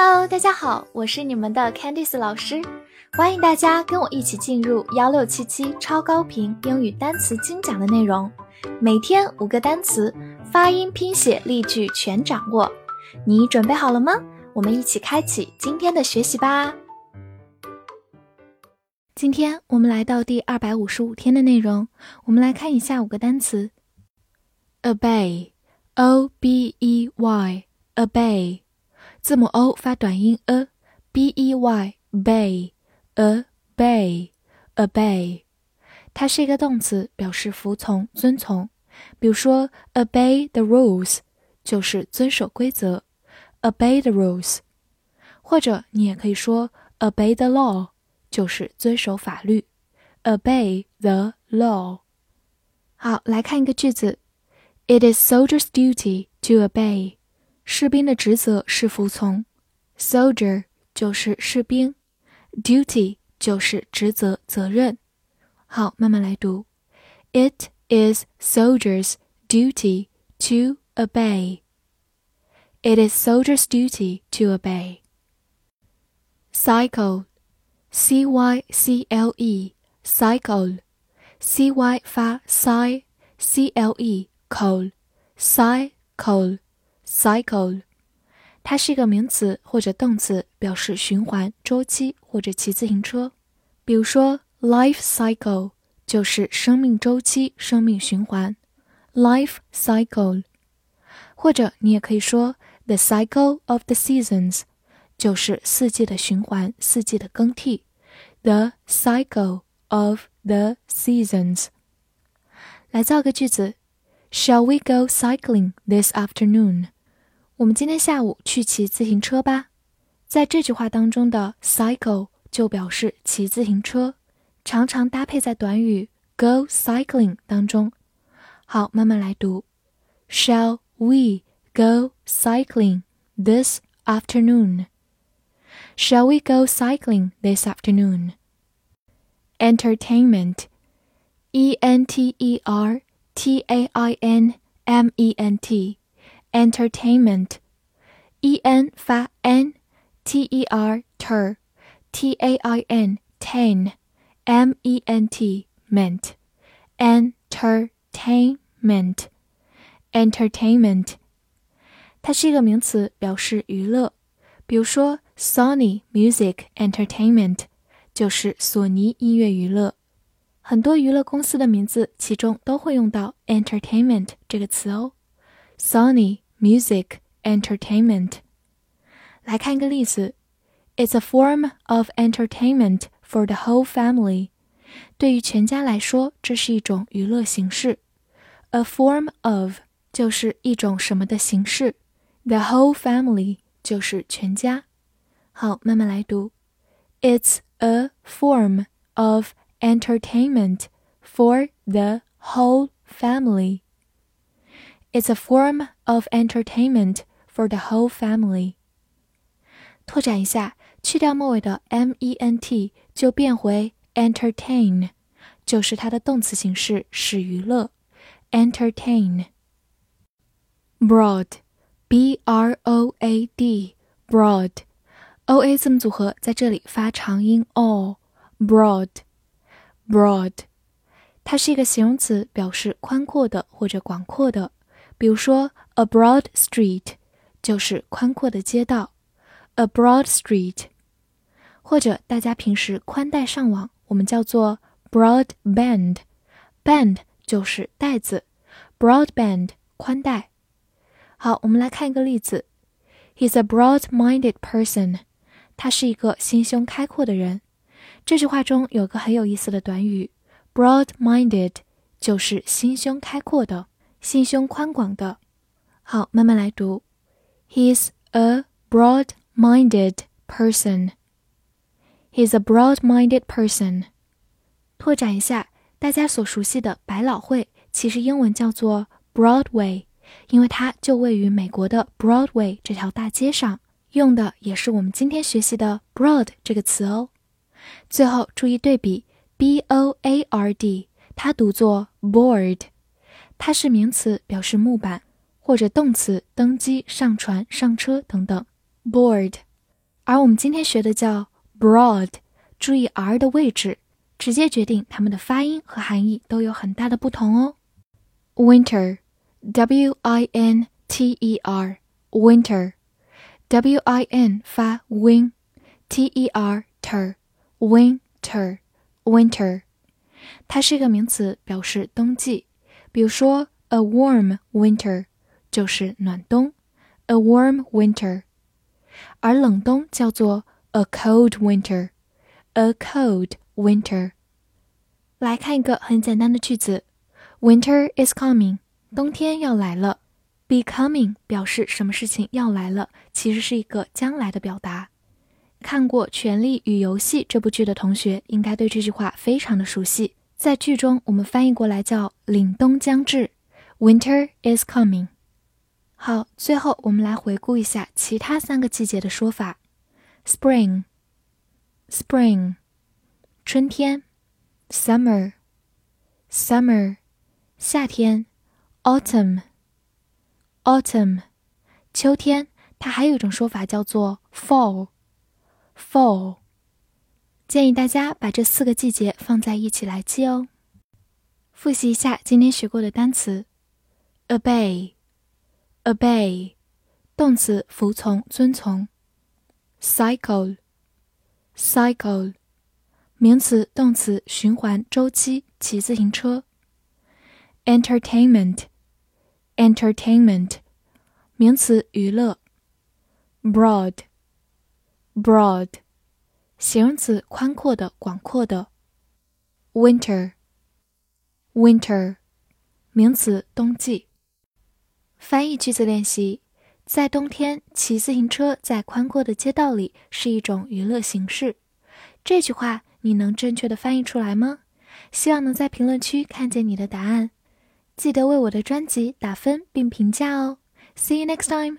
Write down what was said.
Hello，大家好，我是你们的 Candice 老师，欢迎大家跟我一起进入幺六七七超高频英语单词精讲的内容，每天五个单词，发音、拼写、例句全掌握，你准备好了吗？我们一起开启今天的学习吧。今天我们来到第二百五十五天的内容，我们来看一下五个单词：obey，o b e y，obey。字母 o 发短音 a，b e y bay，a bay a bay，它是一个动词，表示服从、遵从。比如说，obey the rules 就是遵守规则，obey the rules。或者你也可以说，obey the law 就是遵守法律，obey the law。好，来看一个句子，It is soldier's duty to obey。士兵的职责是服从，soldier 就是士兵，duty 就是职责、责任。好，慢慢来读。It is soldiers' duty to obey. It is soldiers' duty to obey. Cycle, c y c l e, cycle, c y 发 cy, c l e, cole, cycle. Cycle，它是一个名词或者动词，表示循环、周期或者骑自行车。比如说，life cycle 就是生命周期、生命循环。Life cycle，或者你也可以说 the cycle of the seasons，就是四季的循环、四季的更替。The cycle of the seasons。来造个句子：Shall we go cycling this afternoon？我们今天下午去骑自行车吧。在这句话当中的 cycle 就表示骑自行车，常常搭配在短语 go cycling 当中。好，慢慢来读。Shall we go cycling this afternoon? Shall we go cycling this afternoon? Entertainment, E N T E R T A I N M E N T entertainment，e n 发 n，t e r ter，t a i n tain，m e n t ment，entertainment，entertainment，它是一个名词，表示娱乐。比如说，Sony Music Entertainment 就是索尼音乐娱乐。很多娱乐公司的名字，其中都会用到 entertainment 这个词哦。Sony Music Entertainment。来看一个例子：It's a form of entertainment for the whole family。对于全家来说，这是一种娱乐形式。A form of 就是一种什么的形式，the whole family 就是全家。好，慢慢来读。It's a form of entertainment for the whole family. It's a form of entertainment for the whole family. 拓展一下，去掉末尾的 m e n t 就变回 entertain，就是它的动词形式，使娱乐。entertain。broad，b r o a d，broad，o a 字母组合在这里发长音 o，broad，broad，它是一个形容词，表示宽阔的或者广阔的。 比如说，a broad street 就是宽阔的街道，a broad street，或者大家平时宽带上网，我们叫做 broadband，band 就是带子，broadband 宽带。好，我们来看一个例子，He's a broad-minded person，他是一个心胸开阔的人。这句话中有个很有意思的短语，broad-minded 就是心胸开阔的。心胸宽广的，好，慢慢来读。He's a broad-minded person. He's a broad-minded person. 拓展一下，大家所熟悉的百老汇，其实英文叫做 Broadway，因为它就位于美国的 Broadway 这条大街上，用的也是我们今天学习的 broad 这个词哦。最后注意对比，B-O-A-R-D，它读作 board。它是名词，表示木板，或者动词登机、上船、上车等等。board 而我们今天学的叫 broad，注意 r 的位置，直接决定它们的发音和含义都有很大的不同哦。winter，w i n t e r，winter，w i n 发 win，t e r ter，winter，winter，它是一个名词，表示冬季。比如说，a warm winter 就是暖冬，a warm winter。而冷冬叫做 a cold winter，a cold winter。来看一个很简单的句子：Winter is coming，冬天要来了。Becoming 表示什么事情要来了，其实是一个将来的表达。看过《权力与游戏》这部剧的同学，应该对这句话非常的熟悉。在剧中，我们翻译过来叫“凛冬将至 ”，Winter is coming。好，最后我们来回顾一下其他三个季节的说法：spring，spring，春天；summer，summer，夏天；autumn，autumn，秋天。它还有一种说法叫做 fall，fall。 建议大家把这四个季节放在一起来记哦。复习一下今天学过的单词：obey。obey，动词服从、遵从；cycle，cycle，名词、动词循环、周期、骑自行车；entertainment，entertainment，名词娱乐；broad，broad，形容词宽阔的、广阔的；winter，winter，名词冬季。翻译句子练习：在冬天，骑自行车在宽阔的街道里是一种娱乐形式。这句话你能正确的翻译出来吗？希望能在评论区看见你的答案。记得为我的专辑打分并评价哦。See you next time.